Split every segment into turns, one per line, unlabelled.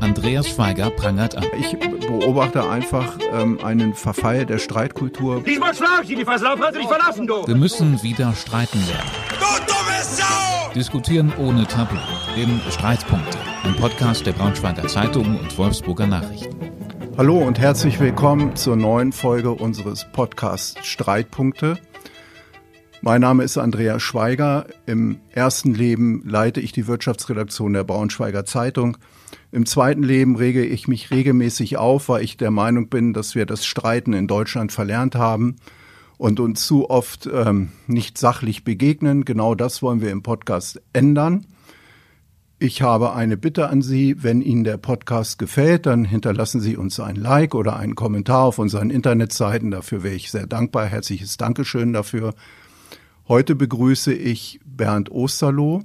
Andreas Schweiger prangert an.
Ich beobachte einfach ähm, einen Verfall der Streitkultur.
Diesmal schlag ich die du dich verlassen, du!
Wir müssen wieder streiten lernen.
Du dumme Sau!
Diskutieren ohne Tabu. Im Streitpunkte. Ein Podcast der Braunschweiger Zeitung und Wolfsburger Nachrichten.
Hallo und herzlich willkommen zur neuen Folge unseres Podcasts Streitpunkte. Mein Name ist Andreas Schweiger. Im ersten Leben leite ich die Wirtschaftsredaktion der Braunschweiger Zeitung. Im zweiten Leben rege ich mich regelmäßig auf, weil ich der Meinung bin, dass wir das Streiten in Deutschland verlernt haben und uns zu oft ähm, nicht sachlich begegnen. Genau das wollen wir im Podcast ändern. Ich habe eine Bitte an Sie, wenn Ihnen der Podcast gefällt, dann hinterlassen Sie uns ein Like oder einen Kommentar auf unseren Internetseiten. Dafür wäre ich sehr dankbar. Herzliches Dankeschön dafür. Heute begrüße ich Bernd Osterloh.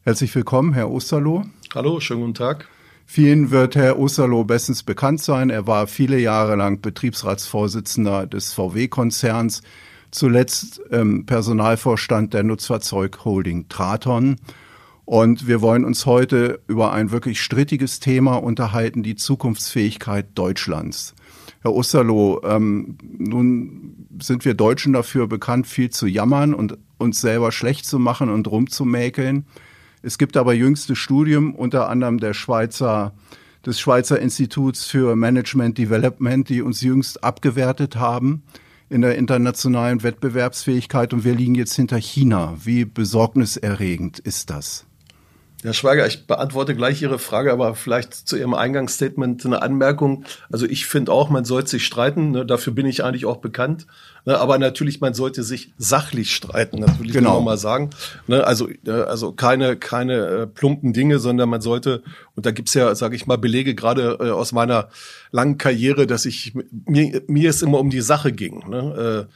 Herzlich willkommen, Herr Osterloh.
Hallo, schönen guten Tag.
Vielen wird Herr Osterloh bestens bekannt sein. Er war viele Jahre lang Betriebsratsvorsitzender des VW-Konzerns, zuletzt ähm, Personalvorstand der Nutzfahrzeugholding Traton. Und wir wollen uns heute über ein wirklich strittiges Thema unterhalten, die Zukunftsfähigkeit Deutschlands. Herr Osterloh, ähm, nun sind wir Deutschen dafür bekannt, viel zu jammern und uns selber schlecht zu machen und rumzumäkeln. Es gibt aber jüngste Studien, unter anderem der Schweizer, des Schweizer Instituts für Management Development, die uns jüngst abgewertet haben in der internationalen Wettbewerbsfähigkeit und wir liegen jetzt hinter China. Wie besorgniserregend ist das?
Herr Schweiger, ich beantworte gleich Ihre Frage, aber vielleicht zu Ihrem Eingangsstatement eine Anmerkung. Also ich finde auch, man sollte sich streiten. Ne? Dafür bin ich eigentlich auch bekannt. Ne? Aber natürlich, man sollte sich sachlich streiten. Das will ich genau. noch mal sagen. Ne? Also, äh, also keine, keine äh, plumpen Dinge, sondern man sollte, und da gibt's ja, sage ich mal, Belege gerade äh, aus meiner langen Karriere, dass ich mir, mir es immer um die Sache ging. Ne? Äh,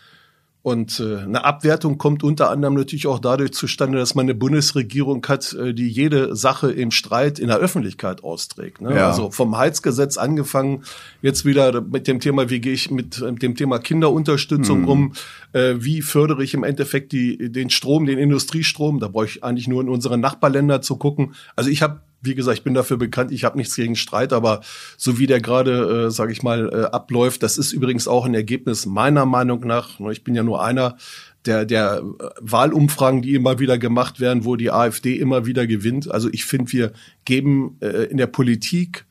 und äh, eine Abwertung kommt unter anderem natürlich auch dadurch zustande, dass man eine Bundesregierung hat, äh, die jede Sache im Streit in der Öffentlichkeit austrägt. Ne? Ja. Also vom Heizgesetz angefangen, jetzt wieder mit dem Thema, wie gehe ich mit, mit dem Thema Kinderunterstützung mhm. um, äh, wie fördere ich im Endeffekt die, den Strom, den Industriestrom. Da brauche ich eigentlich nur in unsere Nachbarländer zu gucken. Also ich habe wie gesagt, ich bin dafür bekannt, ich habe nichts gegen Streit, aber so wie der gerade, äh, sage ich mal, äh, abläuft, das ist übrigens auch ein Ergebnis meiner Meinung nach. Ne, ich bin ja nur einer der, der äh, Wahlumfragen, die immer wieder gemacht werden, wo die AfD immer wieder gewinnt. Also ich finde, wir geben äh, in der Politik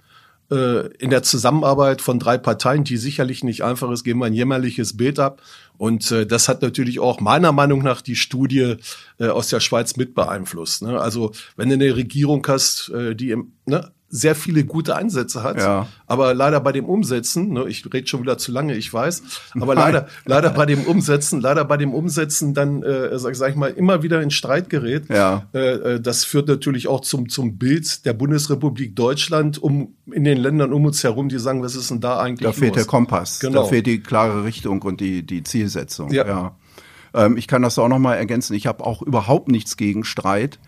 äh, in der Zusammenarbeit von drei Parteien, die sicherlich nicht einfach ist, geben wir ein jämmerliches Bild ab. Und äh, das hat natürlich auch meiner Meinung nach die Studie äh, aus der Schweiz mit beeinflusst. Ne? Also wenn du eine Regierung hast, äh, die im, ne, sehr viele gute Ansätze hat, ja. aber leider bei dem Umsetzen, ne, ich rede schon wieder zu lange, ich weiß, aber leider, leider bei dem Umsetzen, leider bei dem Umsetzen dann, äh, sag, sag ich mal, immer wieder in Streit gerät. Ja. Äh, äh, das führt natürlich auch zum zum Bild der Bundesrepublik Deutschland, um in den Ländern um uns herum, die sagen, was ist denn da eigentlich?
Da fehlt los? der Kompass, genau. da fehlt die klare Richtung und die die Zielsetzung. Ja. ja. Ähm, ich kann das auch noch mal ergänzen. Ich habe auch überhaupt nichts gegen Streit.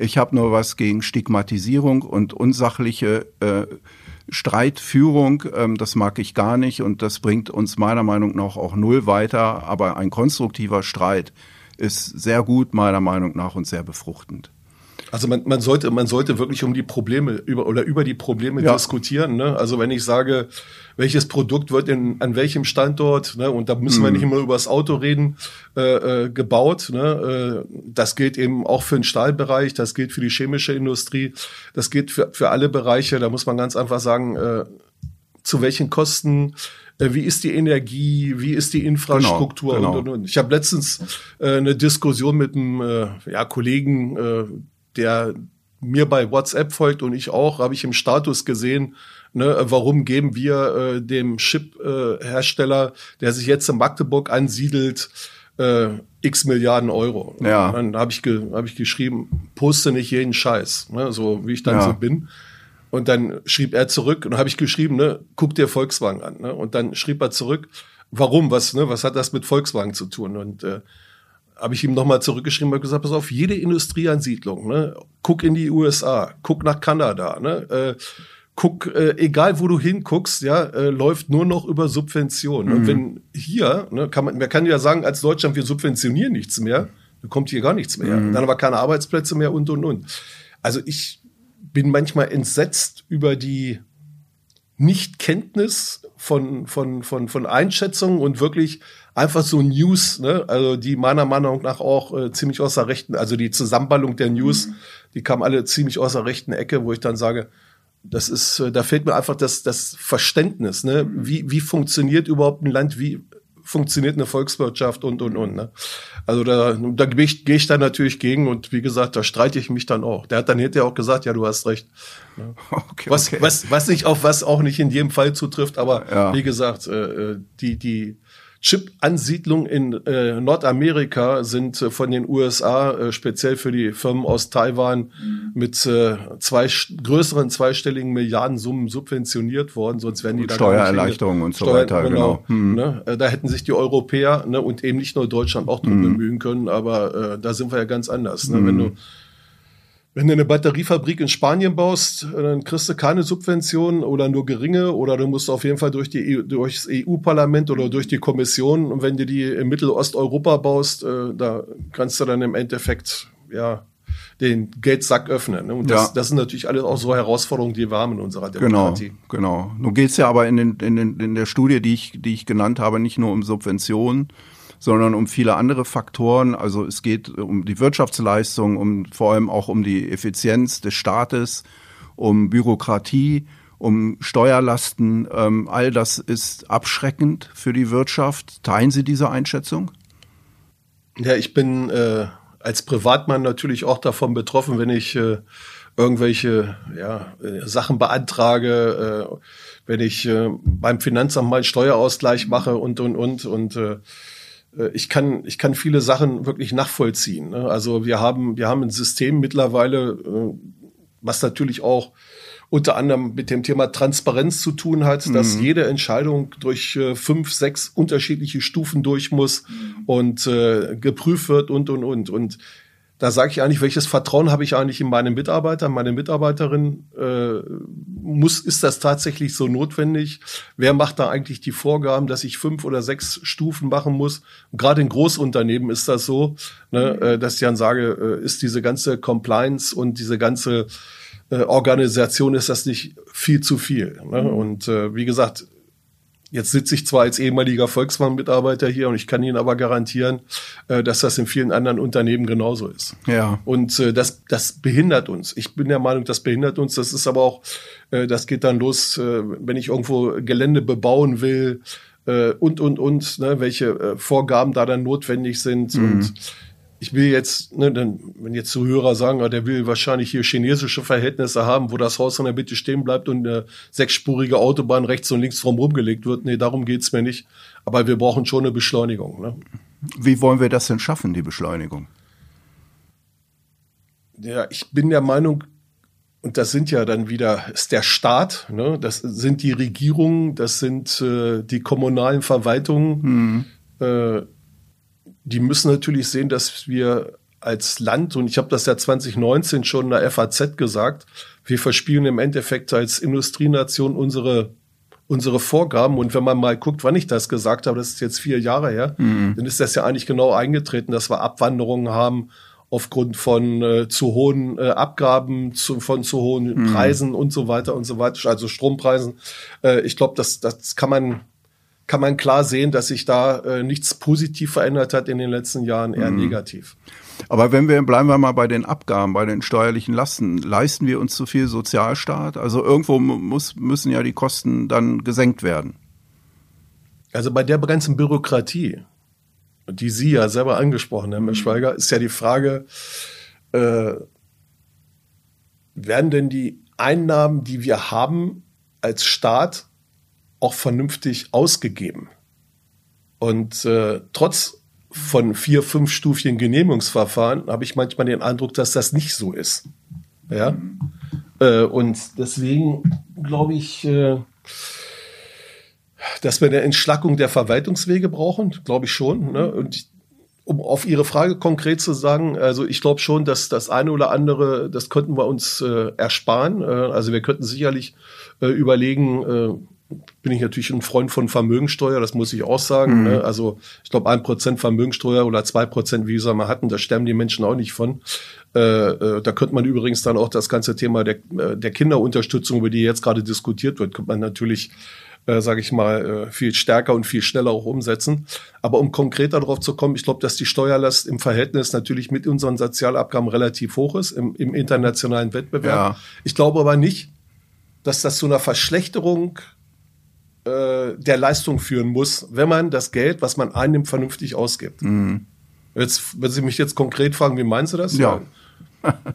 Ich habe nur was gegen Stigmatisierung und unsachliche äh, Streitführung. Ähm, das mag ich gar nicht und das bringt uns meiner Meinung nach auch null weiter. Aber ein konstruktiver Streit ist sehr gut meiner Meinung nach und sehr befruchtend.
Also man, man sollte man sollte wirklich um die Probleme über oder über die Probleme ja. diskutieren. Ne? Also wenn ich sage, welches Produkt wird in an welchem Standort, ne? und da müssen mhm. wir nicht immer über das Auto reden, äh, äh, gebaut. Ne? Äh, das gilt eben auch für den Stahlbereich, das gilt für die chemische Industrie, das gilt für für alle Bereiche. Da muss man ganz einfach sagen, äh, zu welchen Kosten äh, wie ist die Energie, wie ist die Infrastruktur genau, genau. und, und, und. Ich habe letztens äh, eine Diskussion mit einem äh, ja, Kollegen äh, der mir bei WhatsApp folgt und ich auch, habe ich im Status gesehen, ne, warum geben wir äh, dem Chip-Hersteller, äh, der sich jetzt in Magdeburg ansiedelt, äh, x Milliarden Euro. Ja. dann habe ich, ge hab ich geschrieben, poste nicht jeden Scheiß, ne, so wie ich dann ja. so bin. Und dann schrieb er zurück und habe ich geschrieben, ne, guck dir Volkswagen an. Ne? Und dann schrieb er zurück, warum, was, ne, was hat das mit Volkswagen zu tun? Und äh, habe ich ihm nochmal zurückgeschrieben und gesagt, pass auf, jede Industrieansiedlung, ne, guck in die USA, guck nach Kanada, ne, äh, guck, äh, egal wo du hinguckst, ja, äh, läuft nur noch über Subventionen. Mhm. Und wenn hier, ne, kann man, man kann ja sagen, als Deutschland, wir subventionieren nichts mehr, da kommt hier gar nichts mehr. Mhm. Dann aber keine Arbeitsplätze mehr und und und. Also ich bin manchmal entsetzt über die Nichtkenntnis von, von, von, von Einschätzungen und wirklich einfach so News, ne, also die meiner Meinung nach auch äh, ziemlich aus der rechten, also die Zusammenballung der News, mhm. die kam alle ziemlich aus der rechten Ecke, wo ich dann sage, das ist, äh, da fehlt mir einfach das, das Verständnis, ne? Wie, wie funktioniert überhaupt ein Land? Wie funktioniert eine Volkswirtschaft und, und, und, ne? Also da, da gehe ich, geh ich dann natürlich gegen und wie gesagt, da streite ich mich dann auch. Der hat dann hinterher auch gesagt, ja, du hast recht. Ne? Okay, was, okay. was, was nicht auf was auch nicht in jedem Fall zutrifft, aber ja. wie gesagt, äh, äh die, die, Chip-Ansiedlungen in äh, Nordamerika sind äh, von den USA äh, speziell für die Firmen aus Taiwan mhm. mit äh, zwei größeren zweistelligen Milliardensummen subventioniert worden, sonst wären die
da Steuererleichterungen und so Steuern, weiter.
Genau. genau. Hm. Ne? Äh, da hätten sich die Europäer ne, und eben nicht nur Deutschland auch drum hm. bemühen können, aber äh, da sind wir ja ganz anders. Ne? Hm. Wenn du wenn du eine Batteriefabrik in Spanien baust, dann kriegst du keine Subventionen oder nur geringe oder du musst auf jeden Fall durch die EU, durchs EU-Parlament oder durch die Kommission. Und wenn du die in Mittelosteuropa baust, äh, da kannst du dann im Endeffekt ja den Geldsack öffnen. Ne? Und das, ja. das sind natürlich alles auch so Herausforderungen, die wir haben in unserer
genau, Demokratie. Genau, genau. Nun geht es ja aber in, den, in, den, in der Studie, die ich, die ich genannt habe, nicht nur um Subventionen, sondern um viele andere Faktoren. Also es geht um die Wirtschaftsleistung, um vor allem auch um die Effizienz des Staates, um Bürokratie, um Steuerlasten. Ähm, all das ist abschreckend für die Wirtschaft. Teilen Sie diese Einschätzung?
Ja, ich bin äh, als Privatmann natürlich auch davon betroffen, wenn ich äh, irgendwelche ja, äh, Sachen beantrage, äh, wenn ich äh, beim Finanzamt mal einen Steuerausgleich mache und und und und äh, äh, ich kann, ich kann viele Sachen wirklich nachvollziehen. Ne? Also wir haben, wir haben ein System mittlerweile, äh, was natürlich auch unter anderem mit dem Thema Transparenz zu tun hat, mhm. dass jede Entscheidung durch äh, fünf, sechs unterschiedliche Stufen durch muss mhm. und äh, geprüft wird und und und und da sage ich eigentlich, welches Vertrauen habe ich eigentlich in meine Mitarbeiter, meine Mitarbeiterin? Äh, muss, ist das tatsächlich so notwendig? Wer macht da eigentlich die Vorgaben, dass ich fünf oder sechs Stufen machen muss? Gerade in Großunternehmen ist das so, ne, äh, dass ich dann sage, äh, ist diese ganze Compliance und diese ganze äh, Organisation, ist das nicht viel zu viel? Ne? Mhm. Und äh, wie gesagt, Jetzt sitze ich zwar als ehemaliger Volkswagen-Mitarbeiter hier und ich kann Ihnen aber garantieren, äh, dass das in vielen anderen Unternehmen genauso ist.
Ja.
Und äh, das, das behindert uns. Ich bin der Meinung, das behindert uns. Das ist aber auch, äh, das geht dann los, wenn ich irgendwo Gelände bebauen will und, und, und, ne, welche Vorgaben da dann notwendig sind. Mhm. Und ich will jetzt, ne, dann, wenn jetzt Zuhörer sagen, ah, der will wahrscheinlich hier chinesische Verhältnisse haben, wo das Haus in der Mitte stehen bleibt und eine sechsspurige Autobahn rechts und links drum rumgelegt wird. Nee, darum geht's mir nicht. Aber wir brauchen schon eine Beschleunigung. Ne?
Wie wollen wir das denn schaffen, die Beschleunigung?
Ja, ich bin der Meinung, und das sind ja dann wieder, ist der Staat, ne? das sind die Regierungen, das sind äh, die kommunalen Verwaltungen, hm. äh, die müssen natürlich sehen, dass wir als Land, und ich habe das ja 2019 schon in der FAZ gesagt, wir verspielen im Endeffekt als Industrienation unsere unsere Vorgaben. Und wenn man mal guckt, wann ich das gesagt habe, das ist jetzt vier Jahre her, mhm. dann ist das ja eigentlich genau eingetreten, dass wir Abwanderungen haben aufgrund von äh, zu hohen äh, Abgaben, zu, von zu hohen mhm. Preisen und so weiter und so weiter, also Strompreisen. Äh, ich glaube, das, das kann man kann man klar sehen, dass sich da äh, nichts positiv verändert hat in den letzten Jahren, eher mhm. negativ.
Aber wenn wir, bleiben wir mal bei den Abgaben, bei den steuerlichen Lasten, leisten wir uns zu viel Sozialstaat? Also irgendwo muss, müssen ja die Kosten dann gesenkt werden.
Also bei der ganzen Bürokratie, die Sie ja selber angesprochen haben, Herr Schweiger, ist ja die Frage, äh, werden denn die Einnahmen, die wir haben als Staat, auch vernünftig ausgegeben. Und äh, trotz von vier, fünf Stufchen Genehmigungsverfahren habe ich manchmal den Eindruck, dass das nicht so ist. Ja. Äh, und deswegen glaube ich, äh, dass wir eine Entschlackung der Verwaltungswege brauchen, glaube ich schon. Ne? Und um auf Ihre Frage konkret zu sagen, also ich glaube schon, dass das eine oder andere, das könnten wir uns äh, ersparen. Äh, also wir könnten sicherlich äh, überlegen, äh, bin ich natürlich ein Freund von Vermögensteuer, das muss ich auch sagen. Mhm. Ne? Also ich glaube, ein Prozent Vermögensteuer oder zwei Prozent, wie soll man hatten, da sterben die Menschen auch nicht von. Äh, äh, da könnte man übrigens dann auch das ganze Thema der, äh, der Kinderunterstützung, über die jetzt gerade diskutiert wird, könnte man natürlich äh, sage ich mal, äh, viel stärker und viel schneller auch umsetzen. Aber um konkreter darauf zu kommen, ich glaube, dass die Steuerlast im Verhältnis natürlich mit unseren Sozialabgaben relativ hoch ist im, im internationalen Wettbewerb. Ja. Ich glaube aber nicht, dass das zu einer Verschlechterung äh, der Leistung führen muss, wenn man das Geld, was man einnimmt, vernünftig ausgibt. Mhm. Jetzt, wenn Sie mich jetzt konkret fragen, wie meinst du das?
Ja.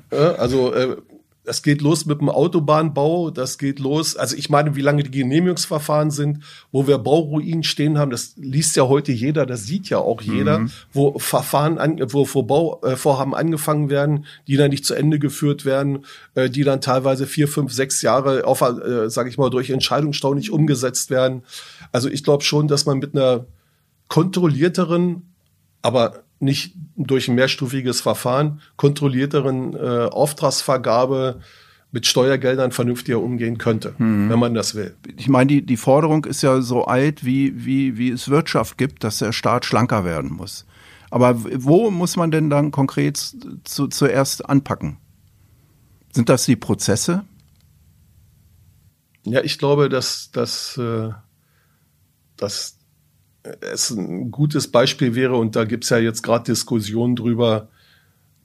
also äh, das geht los mit dem Autobahnbau, das geht los. Also ich meine, wie lange die Genehmigungsverfahren sind, wo wir Bauruinen stehen haben, das liest ja heute jeder, das sieht ja auch jeder, mhm. wo Verfahren, an, wo, wo Bauvorhaben angefangen werden, die dann nicht zu Ende geführt werden, äh, die dann teilweise vier, fünf, sechs Jahre auf, äh, sage ich mal, durch Entscheidungsstau nicht umgesetzt werden. Also ich glaube schon, dass man mit einer kontrollierteren, aber nicht durch ein mehrstufiges Verfahren, kontrollierteren äh, Auftragsvergabe mit Steuergeldern vernünftiger umgehen könnte, hm. wenn man das will.
Ich meine, die, die Forderung ist ja so alt, wie, wie, wie es Wirtschaft gibt, dass der Staat schlanker werden muss. Aber wo muss man denn dann konkret zu, zuerst anpacken? Sind das die Prozesse?
Ja, ich glaube, dass, dass, äh, dass es ein gutes Beispiel wäre, und da gibt's ja jetzt gerade Diskussionen drüber,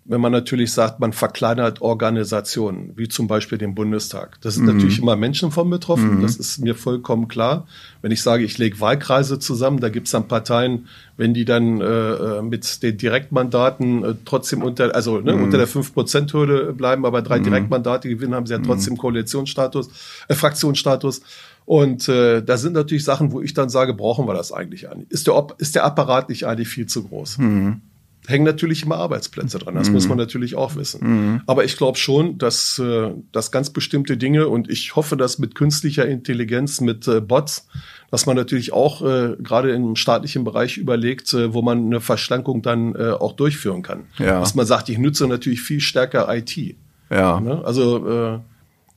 wenn man natürlich sagt, man verkleinert Organisationen, wie zum Beispiel den Bundestag. Das sind mhm. natürlich immer Menschen von betroffen, mhm. das ist mir vollkommen klar. Wenn ich sage, ich lege Wahlkreise zusammen, da gibt's dann Parteien, wenn die dann äh, äh mit den Direktmandaten äh, trotzdem unter, also ne, mhm. unter der 5%-Hürde bleiben, aber drei mhm. Direktmandate gewinnen, haben sie ja trotzdem mhm. Koalitionsstatus, äh, Fraktionsstatus. Und äh, da sind natürlich Sachen, wo ich dann sage, brauchen wir das eigentlich eigentlich? Ist der, ist der Apparat nicht eigentlich viel zu groß? Mhm. Hängen natürlich immer Arbeitsplätze dran, das mhm. muss man natürlich auch wissen. Mhm. Aber ich glaube schon, dass, äh, dass ganz bestimmte Dinge und ich hoffe, dass mit künstlicher Intelligenz, mit äh, Bots, dass man natürlich auch äh, gerade im staatlichen Bereich überlegt, äh, wo man eine Verschlankung dann äh, auch durchführen kann. Ja. Dass man sagt, ich nutze natürlich viel stärker IT. Ja. Ne? Also äh,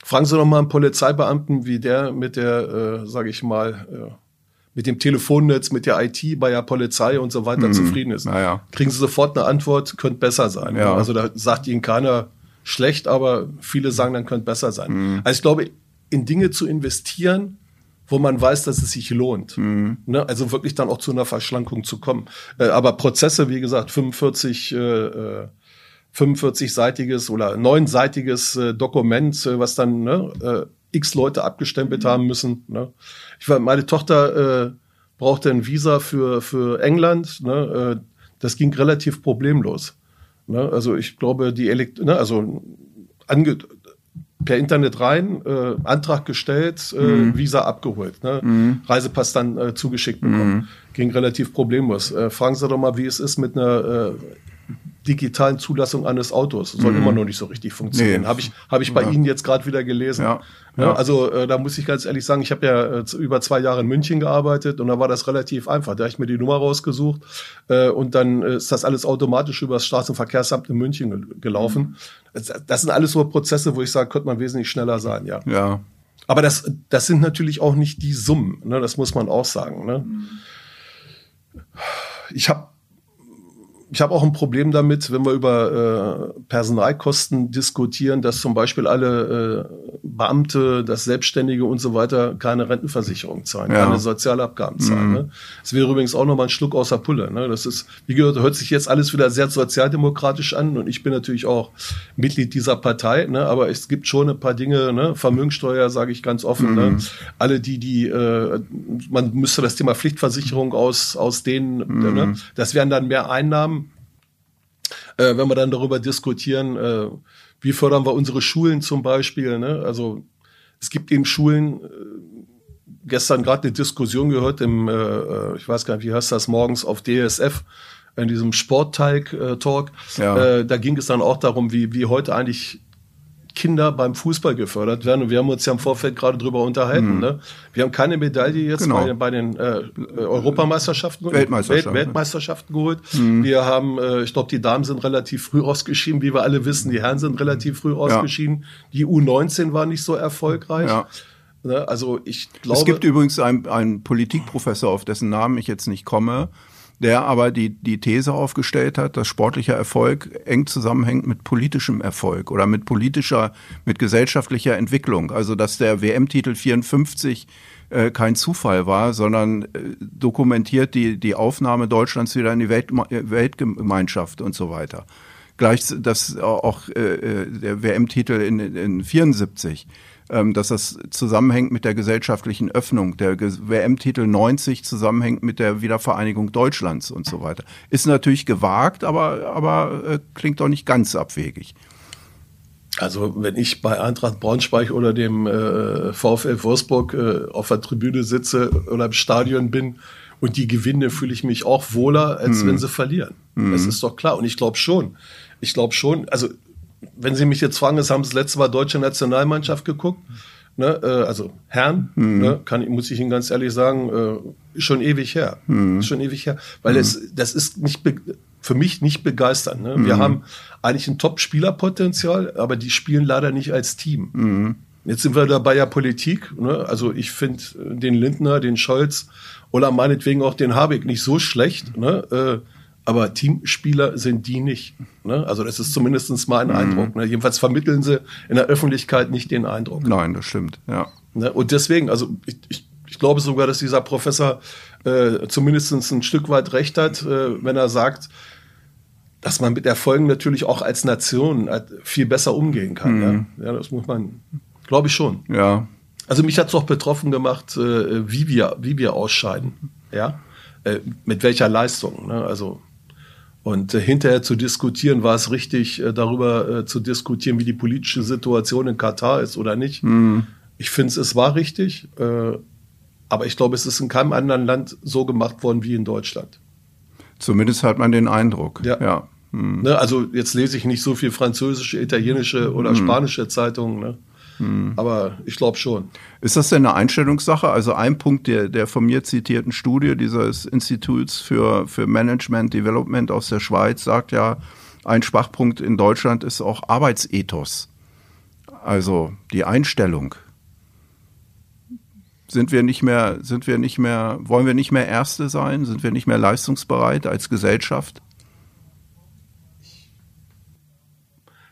Fragen Sie doch mal einen Polizeibeamten, wie der mit der, äh, sage ich mal, äh, mit dem Telefonnetz, mit der IT bei der Polizei und so weiter mhm. zufrieden ist.
Naja.
Kriegen Sie sofort eine Antwort, könnte besser sein. Ja. Also da sagt Ihnen keiner schlecht, aber viele sagen, dann könnte besser sein. Mhm. Also ich glaube, in Dinge zu investieren, wo man weiß, dass es sich lohnt. Mhm. Ne? Also wirklich dann auch zu einer Verschlankung zu kommen. Äh, aber Prozesse, wie gesagt, 45 äh, äh 45-seitiges oder neunseitiges äh, Dokument, äh, was dann ne, äh, x Leute abgestempelt haben müssen. Ne? Ich war, meine Tochter äh, brauchte ein Visa für für England. Ne? Äh, das ging relativ problemlos. Ne? Also ich glaube, die Elekt ne? also ange per Internet rein, äh, Antrag gestellt, äh, mhm. Visa abgeholt, ne? Mhm. Reisepass dann äh, zugeschickt bekommen. Mhm. Ging relativ problemlos. Äh, fragen Sie doch mal, wie es ist mit einer äh, digitalen Zulassung eines Autos. Soll mhm. immer noch nicht so richtig funktionieren. Nee. Habe ich, hab ich bei ja. Ihnen jetzt gerade wieder gelesen. Ja. Ja. also äh, da muss ich ganz ehrlich sagen, ich habe ja äh, über zwei Jahre in München gearbeitet und da war das relativ einfach. Da habe ich mir die Nummer rausgesucht äh, und dann äh, ist das alles automatisch über das Straßenverkehrsamt in München ge gelaufen. Mhm. Das, das, sind alles so Prozesse, wo ich sage, könnte man wesentlich schneller sein, ja.
Ja.
Aber das, das sind natürlich auch nicht die Summen, ne? das muss man auch sagen. Ne? Mhm. Ich habe ich habe auch ein Problem damit, wenn wir über äh, Personalkosten diskutieren, dass zum Beispiel alle äh, Beamte, das Selbstständige und so weiter keine Rentenversicherung zahlen, ja. keine Sozialabgaben zahlen. Mhm. Ne? Das wäre übrigens auch nochmal ein Schluck aus der Pulle. Ne? Das ist, wie gehört, hört sich jetzt alles wieder sehr sozialdemokratisch an und ich bin natürlich auch Mitglied dieser Partei, ne? aber es gibt schon ein paar Dinge, ne? Vermögensteuer sage ich ganz offen. Ne? Mhm. Ne? Alle die, die, äh, man müsste das Thema Pflichtversicherung aus, aus denen, mhm. ne? das wären dann mehr Einnahmen äh, wenn wir dann darüber diskutieren, äh, wie fördern wir unsere Schulen zum Beispiel. Ne? Also es gibt eben Schulen, äh, gestern gerade eine Diskussion gehört im, äh, äh ich weiß gar nicht, wie heißt das, morgens auf DSF, in diesem Sportteig-Talk. Äh, ja. Äh, da ging es dann auch darum, wie, wie heute eigentlich Kinder beim Fußball gefördert werden. Und wir haben uns ja im Vorfeld gerade drüber unterhalten. Mhm. Ne? Wir haben keine Medaille jetzt genau. bei, bei, den äh, Europameisterschaften,
Weltmeisterschaften,
Welt, Weltmeisterschaften geholt. Mhm. Wir haben, äh, ich glaube, die Damen sind relativ früh ausgeschieden, wie wir alle wissen. Die Herren sind relativ früh ausgeschieden. Ja. Die U19 war nicht so erfolgreich. Ja. Ne? Also ich glaube.
Es gibt übrigens einen, einen Politikprofessor, auf dessen Namen ich jetzt nicht komme, der aber die, die These aufgestellt hat, dass sportlicher Erfolg eng zusammenhängt mit politischem Erfolg oder mit politischer, mit gesellschaftlicher Entwicklung. Also dass der WM-Titel 54 äh, kein Zufall war, sondern äh, dokumentiert die, die Aufnahme Deutschlands wieder in die Welt, Weltgemeinschaft und so weiter. Gleich das auch äh, äh der WM-Titel in, in 74 ähm, dass das zusammenhängt mit der gesellschaftlichen Öffnung. Der WM-Titel 90 zusammenhängt mit der Wiedervereinigung Deutschlands und so weiter. Ist natürlich gewagt, aber, aber äh, klingt doch nicht ganz abwegig.
Also wenn ich bei Eintracht Braunschweig oder dem äh, VfL Wolfsburg äh, auf der Tribüne sitze oder im Stadion bin und die gewinne, fühle ich mich auch wohler, als mhm. wenn sie verlieren. Mhm. Das ist doch klar. Und ich glaube schon, ich glaube schon, also wenn Sie mich jetzt fragen, das haben Sie das letzte Mal deutsche Nationalmannschaft geguckt, ne, äh, also Herrn, mhm. ne, kann, muss ich Ihnen ganz ehrlich sagen, äh, schon ewig her, ist schon ewig her, weil mhm. es, das ist nicht für mich nicht begeisternd. Ne? Wir mhm. haben eigentlich ein Top-Spielerpotenzial, aber die spielen leider nicht als Team. Mhm. Jetzt sind wir da bei der Politik. Ne? Also ich finde den Lindner, den Scholz oder meinetwegen auch den Habeck nicht so schlecht. Ne? Äh, aber Teamspieler sind die nicht. Ne? Also das ist zumindest mein mhm. Eindruck. Ne? Jedenfalls vermitteln sie in der Öffentlichkeit nicht den Eindruck.
Nein, das stimmt, ja.
Ne? Und deswegen, also ich, ich, ich glaube sogar, dass dieser Professor äh, zumindest ein Stück weit recht hat, äh, wenn er sagt, dass man mit Erfolgen natürlich auch als Nation äh, viel besser umgehen kann. Mhm. Ja? ja, das muss man, glaube ich schon.
Ja.
Also mich hat es auch betroffen gemacht, äh, wie wir, wie wir ausscheiden. Ja, äh, mit welcher Leistung. Ne? Also und äh, hinterher zu diskutieren, war es richtig, äh, darüber äh, zu diskutieren, wie die politische Situation in Katar ist oder nicht. Mhm. Ich finde, es war richtig, aber ich glaube, es ist in keinem anderen Land so gemacht worden wie in Deutschland.
Zumindest hat man den Eindruck.
Ja. ja. Mhm. Also jetzt lese ich nicht so viel französische, italienische oder mhm. spanische Zeitungen. Ne? Mhm. Aber ich glaube schon.
Ist das denn eine Einstellungssache? Also ein Punkt der, der von mir zitierten Studie dieses Instituts für, für Management Development aus der Schweiz sagt ja, ein Schwachpunkt in Deutschland ist auch Arbeitsethos. Also die Einstellung. Sind wir nicht mehr, sind wir nicht mehr, wollen wir nicht mehr Erste sein? Sind wir nicht mehr leistungsbereit als Gesellschaft?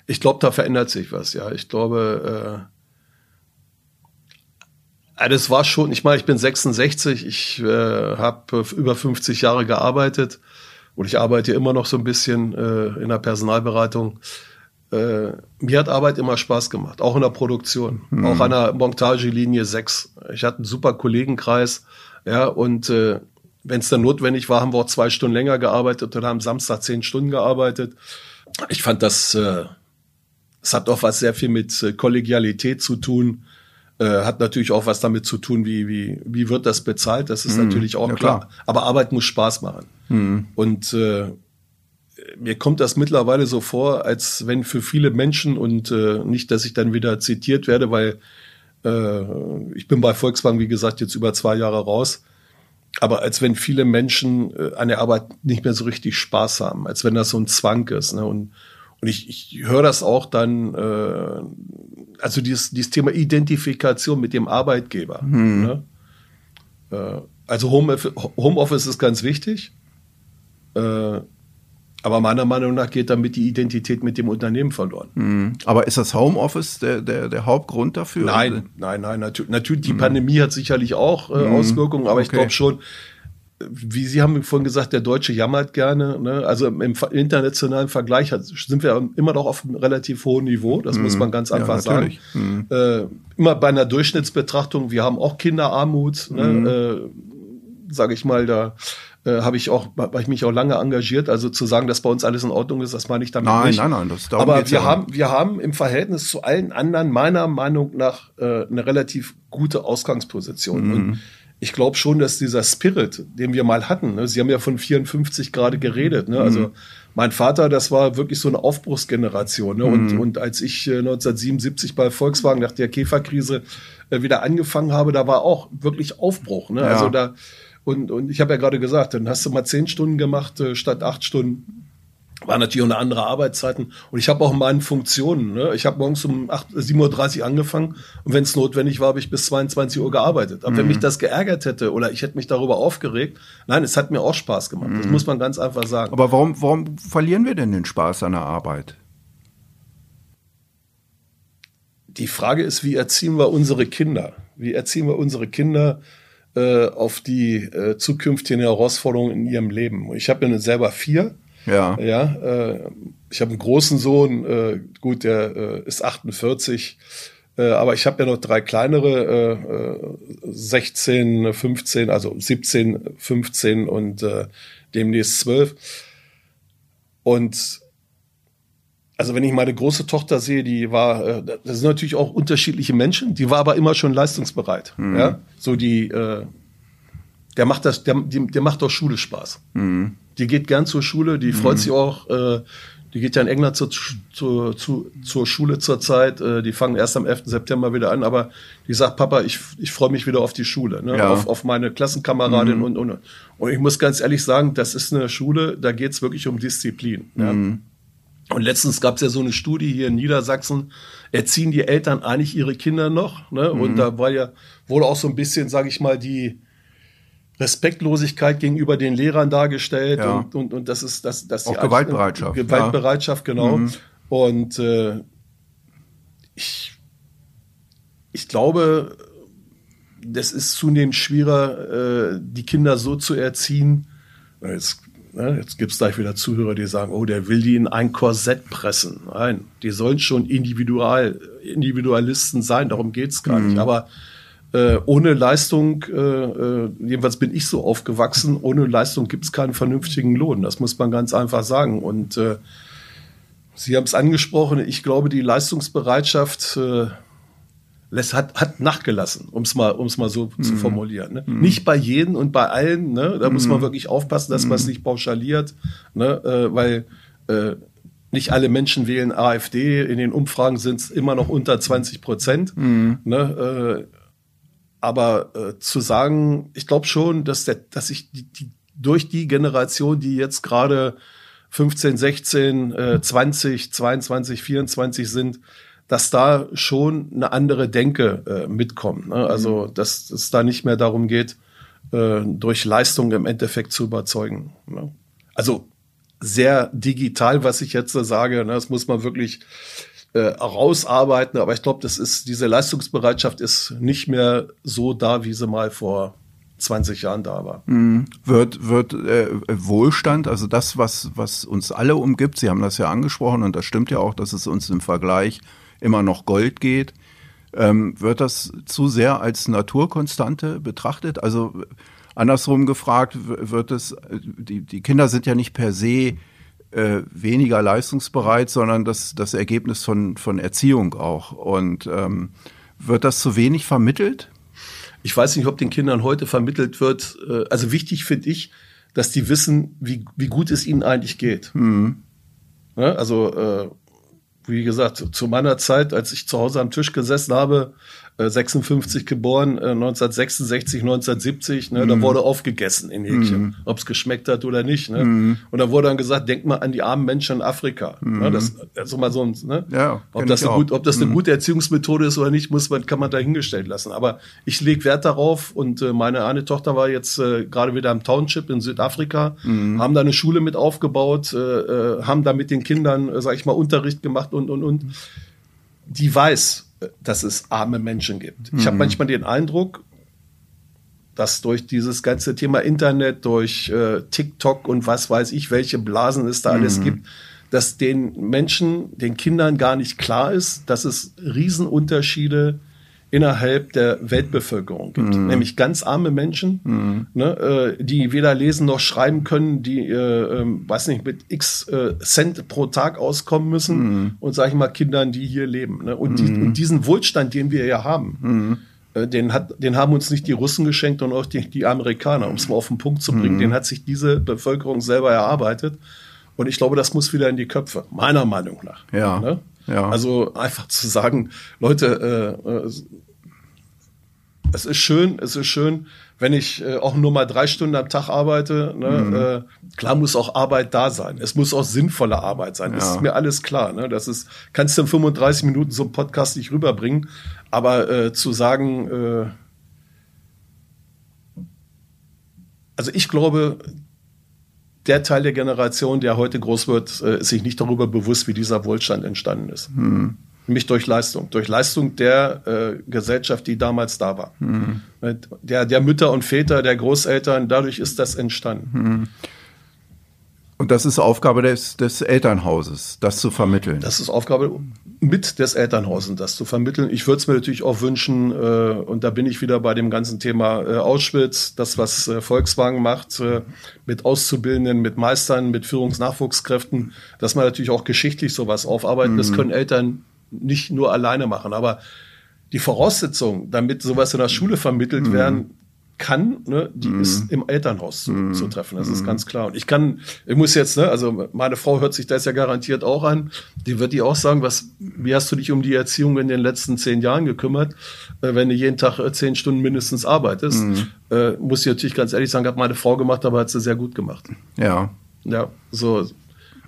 Ich glaube, da verändert sich was, ja. Ich glaube, äh das war schon, ich meine, ich bin 66, ich äh, habe über 50 Jahre gearbeitet und ich arbeite immer noch so ein bisschen äh, in der Personalberatung. Äh, mir hat Arbeit immer Spaß gemacht, auch in der Produktion, mhm. auch an der Montagelinie 6. Ich hatte einen super Kollegenkreis, ja, und äh, wenn es dann notwendig war, haben wir auch zwei Stunden länger gearbeitet oder haben Samstag zehn Stunden gearbeitet. Ich fand das, äh, es hat auch was sehr viel mit äh, Kollegialität zu tun äh, hat natürlich auch was damit zu tun, wie, wie, wie wird das bezahlt, das ist mhm. natürlich auch ja, klar. klar. Aber Arbeit muss Spaß machen. Mhm. Und äh, mir kommt das mittlerweile so vor, als wenn für viele Menschen und äh, nicht, dass ich dann wieder zitiert werde, weil äh, ich bin bei Volkswagen, wie gesagt, jetzt über zwei Jahre raus, aber als wenn viele Menschen äh, an der Arbeit nicht mehr so richtig Spaß haben, als wenn das so ein Zwang ist. Ne? Und, und ich, ich höre das auch dann äh, also dieses, dieses Thema Identifikation mit dem Arbeitgeber. Hm. Ne? Äh, also Homeoffice, Homeoffice ist ganz wichtig. Äh, aber meiner Meinung nach geht damit die Identität mit dem Unternehmen verloren.
Mhm. Aber ist das Homeoffice der, der, der Hauptgrund dafür?
Nein, nein, nein. Natürlich, natürlich die mhm. Pandemie hat sicherlich auch äh, mhm. Auswirkungen, aber okay. ich glaube schon, wie Sie haben vorhin gesagt, der Deutsche jammert gerne. Ne? Also im, internationalen Vergleich sind wir immer noch auf einem relativ hohen Niveau. Das mm. muss mhm. man ganz einfach ja, sagen. Mm. Äh, immer bei einer Durchschnittsbetrachtung, wir haben auch Kinderarmut. Ne? Mm. Äh, Sage ich mal, da äh, habe ich auch, habe ich mich auch lange engagiert. Also zu sagen, dass bei uns alles in Ordnung ist, das meine ich damit
nein,
nicht.
Nein, nein, nein. Das,
Aber wir ja haben, wir haben im Verhältnis zu allen anderen meiner Meinung nach äh, eine relativ gute Ausgangsposition. Und mhm ich glaube schon, dass dieser Spirit, den wir mal hatten, ne, Sie haben ja von 54 gerade geredet, ne, also mhm. mein Vater, das war wirklich so eine Aufbruchsgeneration. Ne, und, mhm. und als ich äh, 1977 bei Volkswagen nach der Käferkrise äh, wieder angefangen habe, da war auch wirklich Aufbruch. Ne, ja. Also da, und, und ich habe ja gerade gesagt, dann hast du mal zehn Stunden gemacht äh, statt acht Stunden. War natürlich auch eine andere Arbeitszeiten. Und ich habe auch meine Funktionen. Ne? Ich habe morgens um 7.30 Uhr angefangen und wenn es notwendig war, habe ich bis 22 Uhr gearbeitet. Aber mhm. wenn mich das geärgert hätte oder ich hätte mich darüber aufgeregt, nein, es hat mir auch Spaß gemacht. Mhm. Das muss man ganz einfach sagen.
Aber warum, warum verlieren wir denn den Spaß an der Arbeit?
Die Frage ist, wie erziehen wir unsere Kinder? Wie erziehen wir unsere Kinder äh, auf die äh, zukünftigen Herausforderungen in ihrem Leben? Ich habe ja selber vier
ja.
Ja, äh, ich habe einen großen Sohn, äh, gut, der äh, ist 48, äh, aber ich habe ja noch drei kleinere, äh, 16, äh, 15, also 17, 15 und äh, demnächst 12. Und also wenn ich meine große Tochter sehe, die war, äh, das sind natürlich auch unterschiedliche Menschen, die war aber immer schon leistungsbereit. Mhm. Ja, so die, äh, der macht das, der, der macht auch Schule Spaß. Mhm die geht gern zur Schule, die freut mhm. sich auch, äh, die geht ja in England zur, zur, zur, zur Schule zurzeit. Äh, die fangen erst am 11. September wieder an, aber die sagt, Papa, ich, ich freue mich wieder auf die Schule, ne? ja. auf, auf meine Klassenkameradin mhm. und, und, und ich muss ganz ehrlich sagen, das ist eine Schule, da geht's wirklich um Disziplin. Mhm. Ja? Und letztens gab's ja so eine Studie hier in Niedersachsen, erziehen die Eltern eigentlich ihre Kinder noch? Ne? Und mhm. da war ja, wurde auch so ein bisschen, sage ich mal, die, Respektlosigkeit gegenüber den Lehrern dargestellt
ja.
und, und, und das ist das, das
auch Gewaltbereitschaft.
Gewaltbereitschaft, ja. genau. Mhm. Und äh, ich, ich glaube, das ist zunehmend schwieriger, äh, die Kinder so zu erziehen. Jetzt, ne, jetzt gibt es gleich wieder Zuhörer, die sagen, oh, der will die in ein Korsett pressen. Nein, die sollen schon individual, Individualisten sein, darum geht's gar mhm. nicht. Aber äh, ohne Leistung, äh, äh, jedenfalls bin ich so aufgewachsen, ohne Leistung gibt es keinen vernünftigen Lohn. Das muss man ganz einfach sagen. Und äh, Sie haben es angesprochen, ich glaube, die Leistungsbereitschaft äh, lässt, hat, hat nachgelassen, um es mal, um's mal so mhm. zu formulieren. Ne? Mhm. Nicht bei jedem und bei allen, ne? da mhm. muss man mhm. wirklich aufpassen, dass man es mhm. nicht pauschaliert, ne? äh, weil nicht alle Menschen wählen AfD. In den Umfragen sind es immer noch unter 20 Prozent. Mhm. Ne? Äh, aber äh, zu sagen, ich glaube schon, dass, der, dass ich die, die, durch die Generation, die jetzt gerade 15, 16, äh, 20, 22, 24 sind, dass da schon eine andere Denke äh, mitkommt. Ne? Also, mhm. dass es da nicht mehr darum geht, äh, durch Leistung im Endeffekt zu überzeugen. Ne? Also sehr digital, was ich jetzt sage. Ne? Das muss man wirklich äh, rausarbeiten. Aber ich glaube, das ist, diese Leistungsbereitschaft ist nicht mehr so da, wie sie mal vor 20 Jahren da war.
Mhm. Wird, wird äh, Wohlstand, also das, was, was uns alle umgibt, Sie haben das ja angesprochen und das stimmt ja auch, dass es uns im Vergleich immer noch Gold geht, ähm, wird das zu sehr als Naturkonstante betrachtet? Also andersrum gefragt, wird es, die, die Kinder sind ja nicht per se äh, weniger leistungsbereit, sondern das, das Ergebnis von, von Erziehung auch. Und ähm, wird das zu wenig vermittelt?
Ich weiß nicht, ob den Kindern heute vermittelt wird. Äh, also wichtig finde ich, dass die wissen, wie, wie gut es ihnen eigentlich geht. Mhm. Ja, also, äh, wie gesagt, zu meiner Zeit, als ich zu Hause am Tisch gesessen habe, 56 geboren, 1966, 1970, ne, mhm. da wurde aufgegessen in Häkchen, mhm. ob es geschmeckt hat oder nicht. Ne? Mhm. Und da wurde dann gesagt, denk mal an die armen Menschen in Afrika. Ne? Mhm. Das, also mal so ein, ne?
ja,
ob, das eine gut, ob das eine mhm. gute Erziehungsmethode ist oder nicht, muss man, kann man dahingestellt lassen. Aber ich lege Wert darauf und äh, meine eine Tochter war jetzt äh, gerade wieder im Township in Südafrika, mhm. haben da eine Schule mit aufgebaut, äh, äh, haben da mit den Kindern, äh, sag ich mal, Unterricht gemacht und, und, und. Die weiß, dass es arme Menschen gibt. Mhm. Ich habe manchmal den Eindruck, dass durch dieses ganze Thema Internet, durch äh, TikTok und was weiß ich, welche Blasen es da mhm. alles gibt, dass den Menschen, den Kindern gar nicht klar ist, dass es Riesenunterschiede innerhalb der Weltbevölkerung gibt. Mhm. Nämlich ganz arme Menschen, mhm. ne, äh, die weder lesen noch schreiben können, die, äh, äh, weiß nicht, mit x äh, Cent pro Tag auskommen müssen mhm. und, sage ich mal, Kindern, die hier leben. Ne? Und, die, mhm. und, diesen Wohlstand, den wir ja haben, mhm. äh, den, hat, den haben uns nicht die Russen geschenkt und auch die, die Amerikaner, um es mal auf den Punkt zu bringen. Mhm. Den hat sich diese Bevölkerung selber erarbeitet. Und ich glaube, das muss wieder in die Köpfe, meiner Meinung nach.
Ja.
Ne?
Ja.
Also einfach zu sagen, Leute, äh, äh, es ist schön, es ist schön, wenn ich äh, auch nur mal drei Stunden am Tag arbeite. Ne, mhm. äh, klar muss auch Arbeit da sein. Es muss auch sinnvolle Arbeit sein. Das ist mir alles klar. Ne? Das ist, kannst du in 35 Minuten so einen Podcast nicht rüberbringen. Aber äh, zu sagen, äh, also ich glaube, der Teil der Generation, der heute groß wird, äh, ist sich nicht darüber bewusst, wie dieser Wohlstand entstanden ist. Mhm. Nämlich durch Leistung. Durch Leistung der äh, Gesellschaft, die damals da war. Mhm. Der, der Mütter und Väter, der Großeltern, dadurch ist das entstanden. Mhm.
Und das ist Aufgabe des, des Elternhauses, das zu vermitteln.
Das ist Aufgabe mit des Elternhauses, das zu vermitteln. Ich würde es mir natürlich auch wünschen, äh, und da bin ich wieder bei dem ganzen Thema äh, Auschwitz, das, was äh, Volkswagen macht, äh, mit Auszubildenden, mit Meistern, mit Führungsnachwuchskräften, dass man natürlich auch geschichtlich sowas aufarbeitet. Mhm. Das können Eltern nicht nur alleine machen. Aber die Voraussetzung, damit sowas in der Schule vermittelt mhm. werden kann, ne, die mhm. ist im Elternhaus zu, mhm. zu treffen. Das ist mhm. ganz klar. Und ich kann, ich muss jetzt, ne, also meine Frau hört sich das ja garantiert auch an. Die wird dir auch sagen, was, wie hast du dich um die Erziehung in den letzten zehn Jahren gekümmert, äh, wenn du jeden Tag äh, zehn Stunden mindestens arbeitest? Mhm. Äh, muss ich natürlich ganz ehrlich sagen, hat meine Frau gemacht, aber hat sie sehr gut gemacht.
Ja.
Ja, so.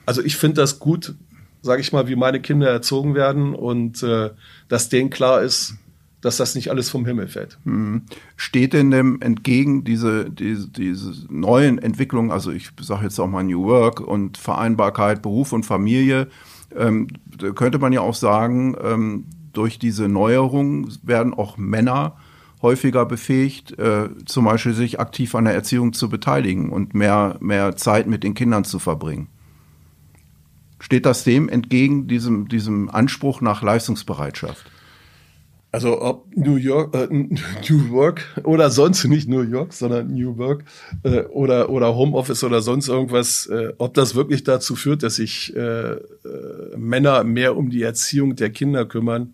Also ich finde das gut, sage ich mal, wie meine Kinder erzogen werden und äh, dass denen klar ist, dass das nicht alles vom Himmel fällt.
Mhm. Steht denn dem entgegen diese, diese, diese neuen Entwicklungen, also ich sage jetzt auch mal New Work und Vereinbarkeit, Beruf und Familie, ähm, könnte man ja auch sagen, ähm, durch diese Neuerungen werden auch Männer häufiger befähigt, äh, zum Beispiel sich aktiv an der Erziehung zu beteiligen und mehr, mehr Zeit mit den Kindern zu verbringen. Steht das dem entgegen, diesem, diesem Anspruch nach Leistungsbereitschaft?
Also ob New York, äh, New York oder sonst nicht New York, sondern New Work äh, oder oder Homeoffice oder sonst irgendwas, äh, ob das wirklich dazu führt, dass sich äh, äh, Männer mehr um die Erziehung der Kinder kümmern,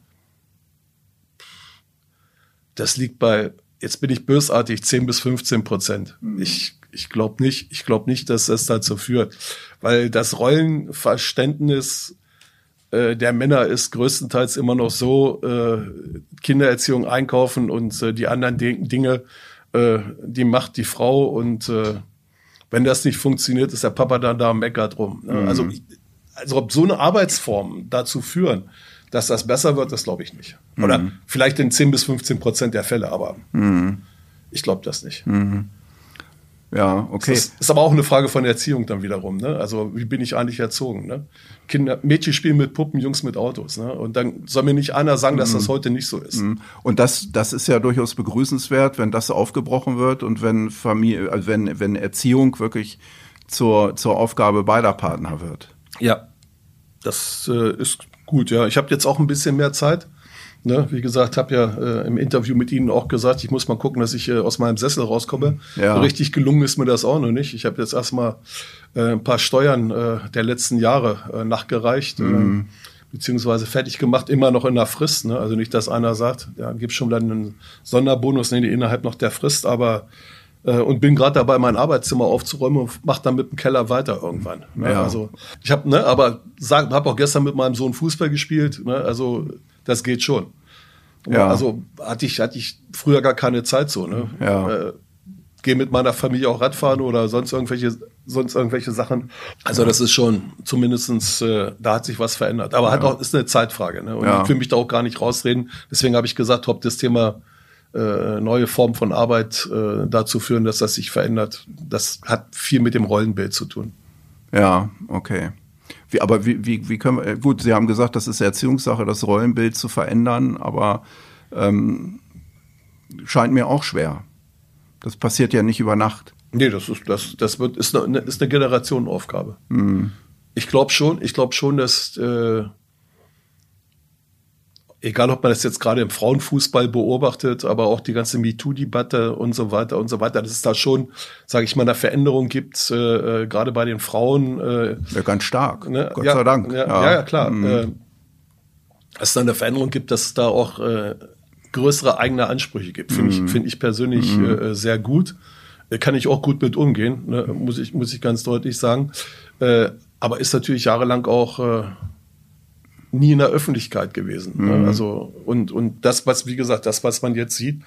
das liegt bei, jetzt bin ich bösartig, 10 bis 15 Prozent. Mhm. Ich ich glaube nicht, ich glaube nicht, dass das dazu führt, weil das Rollenverständnis äh, der Männer ist größtenteils immer noch so äh, Kindererziehung, Einkaufen und äh, die anderen D Dinge, äh, die macht die Frau und äh, wenn das nicht funktioniert, ist der Papa dann da und meckert rum. Ne? Mhm. Also, also ob so eine Arbeitsform dazu führen, dass das besser wird, das glaube ich nicht. Oder mhm. vielleicht in 10 bis 15 Prozent der Fälle, aber mhm. ich glaube das nicht.
Mhm. Ja, okay.
Das ist aber auch eine Frage von Erziehung dann wiederum. Ne? Also wie bin ich eigentlich erzogen? Ne? Kinder, Mädchen spielen mit Puppen, Jungs mit Autos. Ne? Und dann soll mir nicht einer sagen, dass das mhm. heute nicht so ist. Mhm.
Und das, das ist ja durchaus begrüßenswert, wenn das aufgebrochen wird und wenn Familie, also wenn, wenn Erziehung wirklich zur, zur Aufgabe beider Partner wird.
Ja, das äh, ist gut. Ja, ich habe jetzt auch ein bisschen mehr Zeit. Ne, wie gesagt, habe ja äh, im Interview mit Ihnen auch gesagt, ich muss mal gucken, dass ich äh, aus meinem Sessel rauskomme. Ja. So richtig gelungen ist mir das auch noch nicht. Ich habe jetzt erstmal äh, ein paar Steuern äh, der letzten Jahre äh, nachgereicht, mhm. äh, beziehungsweise fertig gemacht, immer noch in der Frist. Ne? Also nicht, dass einer sagt, ja, gibt schon dann einen Sonderbonus, nee, innerhalb noch der Frist, aber äh, und bin gerade dabei, mein Arbeitszimmer aufzuräumen und mache dann mit dem Keller weiter irgendwann. Ne? Ja. Also ich habe, ne, aber habe auch gestern mit meinem Sohn Fußball gespielt. Ne? Also das geht schon. Ja. Also hatte ich, hatte ich früher gar keine Zeit so. Ne?
Ja.
Äh, Gehe mit meiner Familie auch Radfahren oder sonst irgendwelche, sonst irgendwelche Sachen. Also das ist schon zumindestens, äh, da hat sich was verändert. Aber ja. hat auch, ist eine Zeitfrage. Ne? Und ja. ich will mich da auch gar nicht rausreden. Deswegen habe ich gesagt, ob das Thema äh, neue Form von Arbeit äh, dazu führen, dass das sich verändert. Das hat viel mit dem Rollenbild zu tun.
Ja, okay. Wie, aber wie, wie, wie können wir, gut, Sie haben gesagt, das ist Erziehungssache, das Rollenbild zu verändern, aber ähm, scheint mir auch schwer. Das passiert ja nicht über Nacht.
Nee, das ist, das, das wird, ist eine, ist eine Generationenaufgabe. Mhm. Ich glaube schon, ich glaube schon, dass äh, egal ob man das jetzt gerade im Frauenfußball beobachtet, aber auch die ganze MeToo-Debatte und so weiter und so weiter, dass es da schon, sage ich mal, eine Veränderung gibt, äh, äh, gerade bei den Frauen. Äh,
ja, ganz stark,
ne? Gott ja, sei Dank. Ja, ja, ja klar. Mhm. Äh, dass es da eine Veränderung gibt, dass es da auch äh, größere eigene Ansprüche gibt, finde mhm. ich, finde ich persönlich mhm. äh, sehr gut. Äh, kann ich auch gut mit umgehen, ne? muss ich, muss ich ganz deutlich sagen. Äh, aber ist natürlich jahrelang auch äh, nie in der Öffentlichkeit gewesen. Ne? Mhm. Also und und das, was wie gesagt, das, was man jetzt sieht,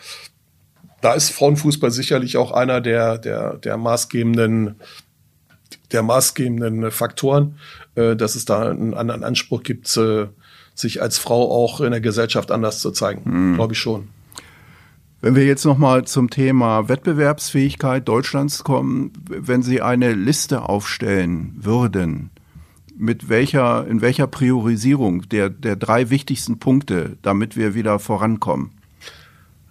da ist Frauenfußball sicherlich auch einer der, der, der maßgebenden der maßgebenden Faktoren, äh, dass es da einen anderen Anspruch gibt, äh, sich als Frau auch in der Gesellschaft anders zu zeigen. Mhm. Glaube ich schon.
Wenn wir jetzt nochmal zum Thema Wettbewerbsfähigkeit Deutschlands kommen, wenn Sie eine Liste aufstellen würden, mit welcher, in welcher Priorisierung der, der drei wichtigsten Punkte, damit wir wieder vorankommen?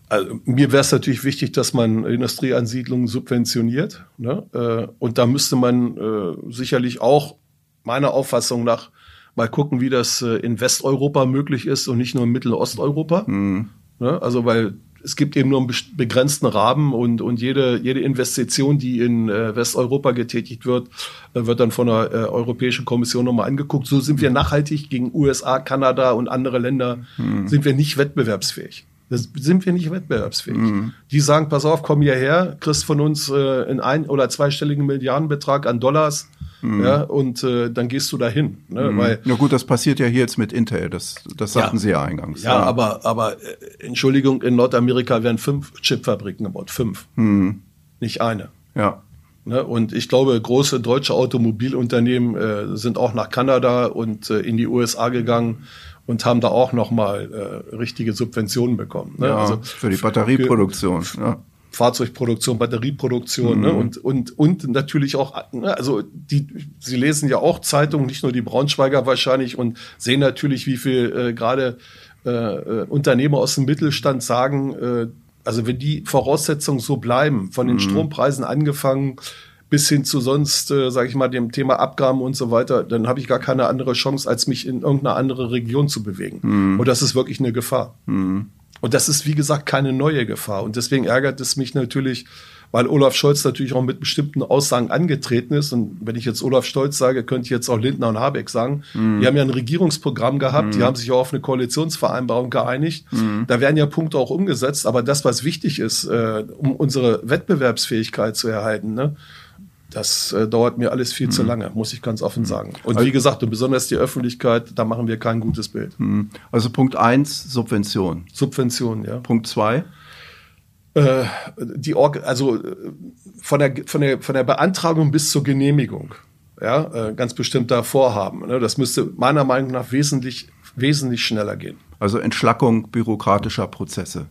Also, mir wäre es natürlich wichtig, dass man Industrieansiedlungen subventioniert. Ne? Äh, und da müsste man äh, sicherlich auch meiner Auffassung nach mal gucken, wie das äh, in Westeuropa möglich ist und nicht nur in Mittel- und Osteuropa. Mhm. Ne? Also weil es gibt eben nur einen begrenzten Rahmen und, und jede, jede Investition, die in äh, Westeuropa getätigt wird, äh, wird dann von der äh, Europäischen Kommission nochmal angeguckt. So sind wir nachhaltig gegen USA, Kanada und andere Länder, hm. sind wir nicht wettbewerbsfähig. Das sind wir nicht wettbewerbsfähig. Mhm. Die sagen, pass auf, komm hierher, kriegst von uns äh, in ein- oder zweistelligen Milliardenbetrag an Dollars Mhm. Ja, und äh, dann gehst du dahin. Ne?
Mhm. Weil, Na gut, das passiert ja hier jetzt mit Intel, das, das sagten ja, Sie ja eingangs.
Ja, ja. aber, aber äh, Entschuldigung, in Nordamerika werden fünf Chipfabriken gebaut. Fünf. Mhm. Nicht eine.
Ja.
Ne? Und ich glaube, große deutsche Automobilunternehmen äh, sind auch nach Kanada und äh, in die USA gegangen und haben da auch nochmal äh, richtige Subventionen bekommen.
Ne? Ja, also für die Batterieproduktion. Für, ja.
Fahrzeugproduktion, Batterieproduktion ne? mhm. ne? und, und, und natürlich auch, ne? also die, Sie lesen ja auch Zeitungen, nicht nur die Braunschweiger wahrscheinlich und sehen natürlich, wie viel äh, gerade äh, äh, Unternehmer aus dem Mittelstand sagen, äh, also wenn die Voraussetzungen so bleiben, von den mhm. Strompreisen angefangen bis hin zu sonst, äh, sage ich mal, dem Thema Abgaben und so weiter, dann habe ich gar keine andere Chance, als mich in irgendeine andere Region zu bewegen. Mhm. Und das ist wirklich eine Gefahr. Mhm. Und das ist, wie gesagt, keine neue Gefahr. Und deswegen ärgert es mich natürlich, weil Olaf Scholz natürlich auch mit bestimmten Aussagen angetreten ist. Und wenn ich jetzt Olaf Scholz sage, könnte ich jetzt auch Lindner und Habeck sagen. Mhm. Die haben ja ein Regierungsprogramm gehabt, mhm. die haben sich auch auf eine Koalitionsvereinbarung geeinigt. Mhm. Da werden ja Punkte auch umgesetzt. Aber das, was wichtig ist, äh, um unsere Wettbewerbsfähigkeit zu erhalten, ne, das äh, dauert mir alles viel mhm. zu lange, muss ich ganz offen mhm. sagen. Und also, wie gesagt, und besonders die Öffentlichkeit, da machen wir kein gutes Bild.
Mhm. Also Punkt eins Subvention.
Subvention, ja.
Punkt zwei
äh, die Org also äh, von der, von, der, von der Beantragung bis zur Genehmigung, ja, äh, ganz bestimmter Vorhaben. Ne? Das müsste meiner Meinung nach wesentlich, wesentlich schneller gehen.
Also Entschlackung bürokratischer Prozesse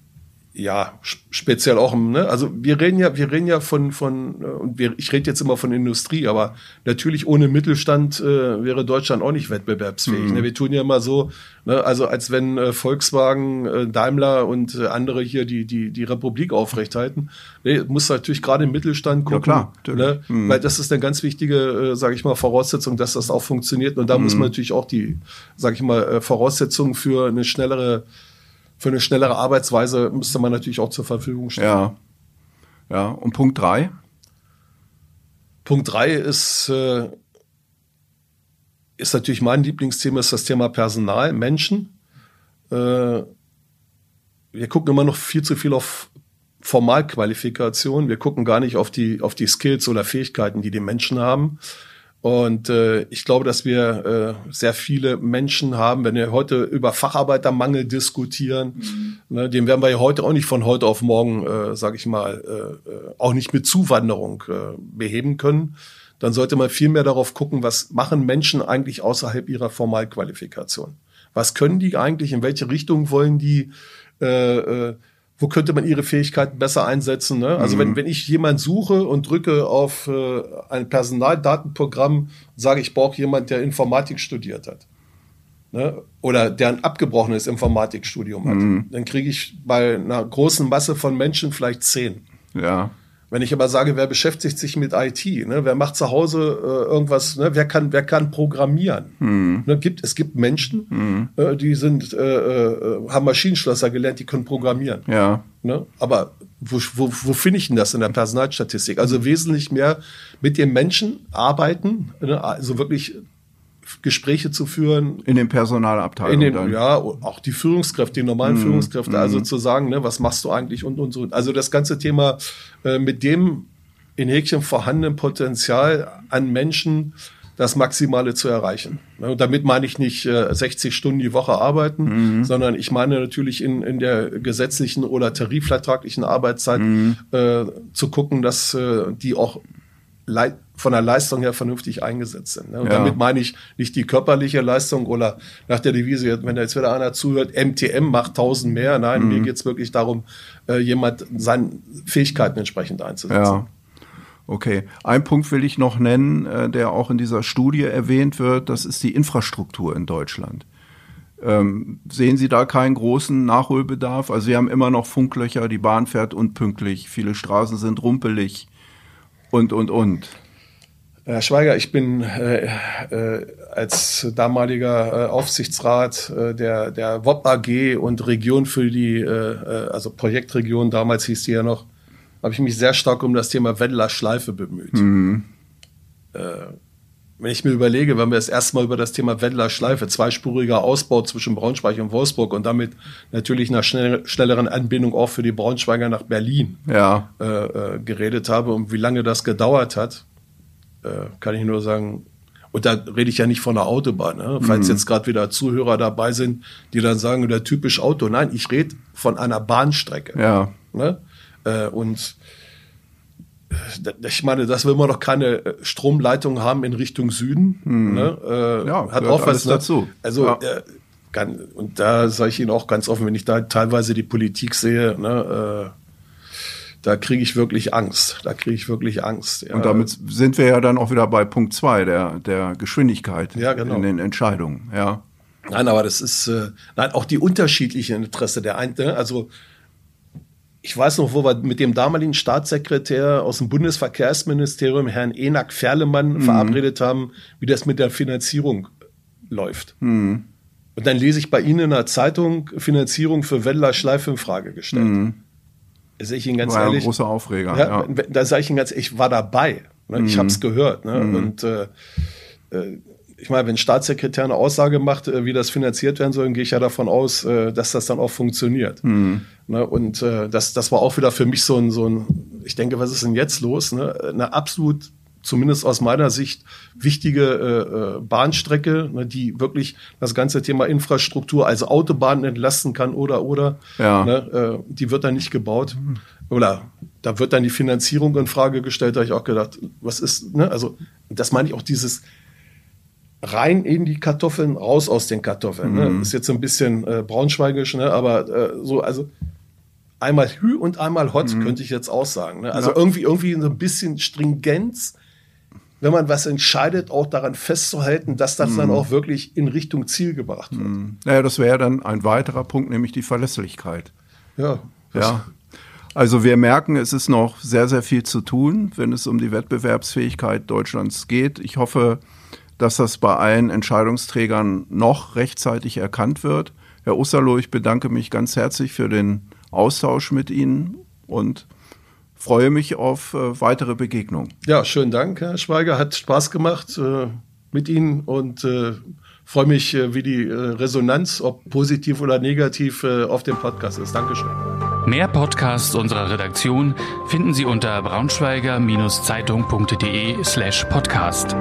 ja, speziell auch, ne? also wir reden ja, wir reden ja von, von äh, und wir, ich rede jetzt immer von Industrie, aber natürlich ohne Mittelstand äh, wäre Deutschland auch nicht wettbewerbsfähig. Mhm. Ne? Wir tun ja immer so, ne? also als wenn äh, Volkswagen, äh, Daimler und äh, andere hier die, die, die Republik aufrechthalten. Ne? Muss natürlich gerade im Mittelstand gucken, ja, klar, ne? Mhm. weil das ist eine ganz wichtige, äh, sage ich mal, Voraussetzung, dass das auch funktioniert. Und da mhm. muss man natürlich auch die, sage ich mal, äh, Voraussetzungen für eine schnellere für eine schnellere Arbeitsweise müsste man natürlich auch zur Verfügung stellen.
Ja. Ja. Und Punkt drei?
Punkt drei ist, äh, ist natürlich mein Lieblingsthema, ist das Thema Personal, Menschen. Äh, wir gucken immer noch viel zu viel auf Formalqualifikation. Wir gucken gar nicht auf die, auf die Skills oder Fähigkeiten, die die Menschen haben. Und äh, ich glaube, dass wir äh, sehr viele Menschen haben, wenn wir heute über Facharbeitermangel diskutieren, mhm. ne, den werden wir ja heute auch nicht von heute auf morgen, äh, sage ich mal, äh, äh, auch nicht mit Zuwanderung äh, beheben können. Dann sollte man viel mehr darauf gucken, was machen Menschen eigentlich außerhalb ihrer Formalqualifikation. Was können die eigentlich, in welche Richtung wollen die? Äh, äh, wo könnte man ihre Fähigkeiten besser einsetzen. Ne? Also mhm. wenn, wenn ich jemand suche und drücke auf äh, ein Personaldatenprogramm und sage, ich brauche jemand, der Informatik studiert hat. Ne? Oder der ein abgebrochenes Informatikstudium hat, mhm. dann kriege ich bei einer großen Masse von Menschen vielleicht zehn.
Ja.
Wenn ich aber sage, wer beschäftigt sich mit IT, ne? wer macht zu Hause äh, irgendwas, ne? wer kann, wer kann programmieren? Mhm. Ne? Gibt, es gibt Menschen, mhm. äh, die sind, äh, äh, haben Maschinenschlosser gelernt, die können programmieren.
Ja.
Ne? Aber wo, wo, wo finde ich denn das in der Personalstatistik? Also wesentlich mehr mit den Menschen arbeiten, ne? also wirklich Gespräche zu führen.
In den Personalabteilungen.
In den, ja, auch die Führungskräfte, die normalen mm, Führungskräfte, mm. also zu sagen, ne, was machst du eigentlich und und so. Also das ganze Thema äh, mit dem in Häkchen vorhandenen Potenzial an Menschen das Maximale zu erreichen. Ne, und damit meine ich nicht äh, 60 Stunden die Woche arbeiten, mhm. sondern ich meine natürlich in, in der gesetzlichen oder tarifvertraglichen Arbeitszeit mhm. äh, zu gucken, dass äh, die auch von der Leistung her vernünftig eingesetzt sind. Ne? Und ja. damit meine ich nicht die körperliche Leistung oder nach der Devise, wenn da jetzt wieder einer zuhört, MTM macht tausend mehr. Nein, mhm. mir geht's wirklich darum, äh, jemand seine Fähigkeiten entsprechend einzusetzen.
Ja. Okay, ein Punkt will ich noch nennen, äh, der auch in dieser Studie erwähnt wird, das ist die Infrastruktur in Deutschland. Ähm, sehen Sie da keinen großen Nachholbedarf? Also wir haben immer noch Funklöcher, die Bahn fährt unpünktlich, viele Straßen sind rumpelig und, und, und.
Herr Schweiger, ich bin äh, äh, als damaliger äh, Aufsichtsrat äh, der, der WOP AG und Region für die, äh, äh, also Projektregion, damals hieß die ja noch, habe ich mich sehr stark um das Thema Wendler Schleife bemüht. Mhm. Äh, wenn ich mir überlege, wenn wir das erste Mal über das Thema Wendler Schleife, zweispuriger Ausbau zwischen Braunschweig und Wolfsburg und damit natürlich einer schnell, schnelleren Anbindung auch für die Braunschweiger nach Berlin
ja.
äh, äh, geredet habe und wie lange das gedauert hat, äh, kann ich nur sagen, und da rede ich ja nicht von der Autobahn, ne? falls mhm. jetzt gerade wieder Zuhörer dabei sind, die dann sagen, der typisch Auto. Nein, ich rede von einer Bahnstrecke.
Ja.
Ne? Äh, und ich meine, dass wir immer noch keine äh, Stromleitung haben in Richtung Süden, hm. ne,
äh, ja, hat auch was ne? dazu.
Also ja. äh, kann, und da sage ich Ihnen auch ganz offen, wenn ich da teilweise die Politik sehe, ne, äh, da kriege ich wirklich Angst. Da kriege ich wirklich Angst.
Ja. Und damit sind wir ja dann auch wieder bei Punkt zwei der, der Geschwindigkeit
ja, genau.
in den Entscheidungen. Ja.
Nein, aber das ist äh, nein, auch die unterschiedlichen Interesse der einen. Ne? Also ich weiß noch, wo wir mit dem damaligen Staatssekretär aus dem Bundesverkehrsministerium, Herrn Enak Ferlemann, mhm. verabredet haben, wie das mit der Finanzierung läuft. Mhm. Und dann lese ich bei Ihnen in der Zeitung Finanzierung für Wendler Schleife in Frage gestellt. Mhm. Sehe ich Ihnen ganz
war
ehrlich.
Ein großer Aufreger.
Ja, ja. Da sage ich Ihnen ganz, ich war dabei. Ne? Ich mhm. habe es gehört. Ne? Mhm. Und äh, äh, ich meine, wenn Staatssekretär eine Aussage macht, äh, wie das finanziert werden soll, dann gehe ich ja davon aus, äh, dass das dann auch funktioniert. Mhm. Ne, und äh, das, das war auch wieder für mich so ein, so ein, ich denke, was ist denn jetzt los? Ne? Eine absolut, zumindest aus meiner Sicht, wichtige äh, Bahnstrecke, ne, die wirklich das ganze Thema Infrastruktur, also Autobahnen entlasten kann oder oder.
Ja.
Ne, äh, die wird dann nicht gebaut. Oder da wird dann die Finanzierung in Frage gestellt. Da habe ich auch gedacht, was ist, ne? Also, das meine ich auch dieses rein in die Kartoffeln, raus aus den Kartoffeln. Ne? Mhm. Ist jetzt ein bisschen äh, braunschweigisch, ne? aber äh, so, also einmal Hü und einmal Hot, mhm. könnte ich jetzt auch sagen. Ne? Also ja. irgendwie, irgendwie so ein bisschen Stringenz, wenn man was entscheidet, auch daran festzuhalten, dass das mhm. dann auch wirklich in Richtung Ziel gebracht wird. Mhm.
Naja, das wäre dann ein weiterer Punkt, nämlich die Verlässlichkeit.
Ja.
Ja. Also wir merken, es ist noch sehr, sehr viel zu tun, wenn es um die Wettbewerbsfähigkeit Deutschlands geht. Ich hoffe, dass das bei allen Entscheidungsträgern noch rechtzeitig erkannt wird. Herr Osterloh, ich bedanke mich ganz herzlich für den Austausch mit Ihnen und freue mich auf äh, weitere Begegnungen.
Ja, schönen Dank, Herr Schweiger. Hat Spaß gemacht äh, mit Ihnen und äh, freue mich, äh, wie die äh, Resonanz, ob positiv oder negativ, äh, auf dem Podcast ist. Dankeschön.
Mehr Podcasts unserer Redaktion finden Sie unter braunschweiger-zeitung.de slash podcast.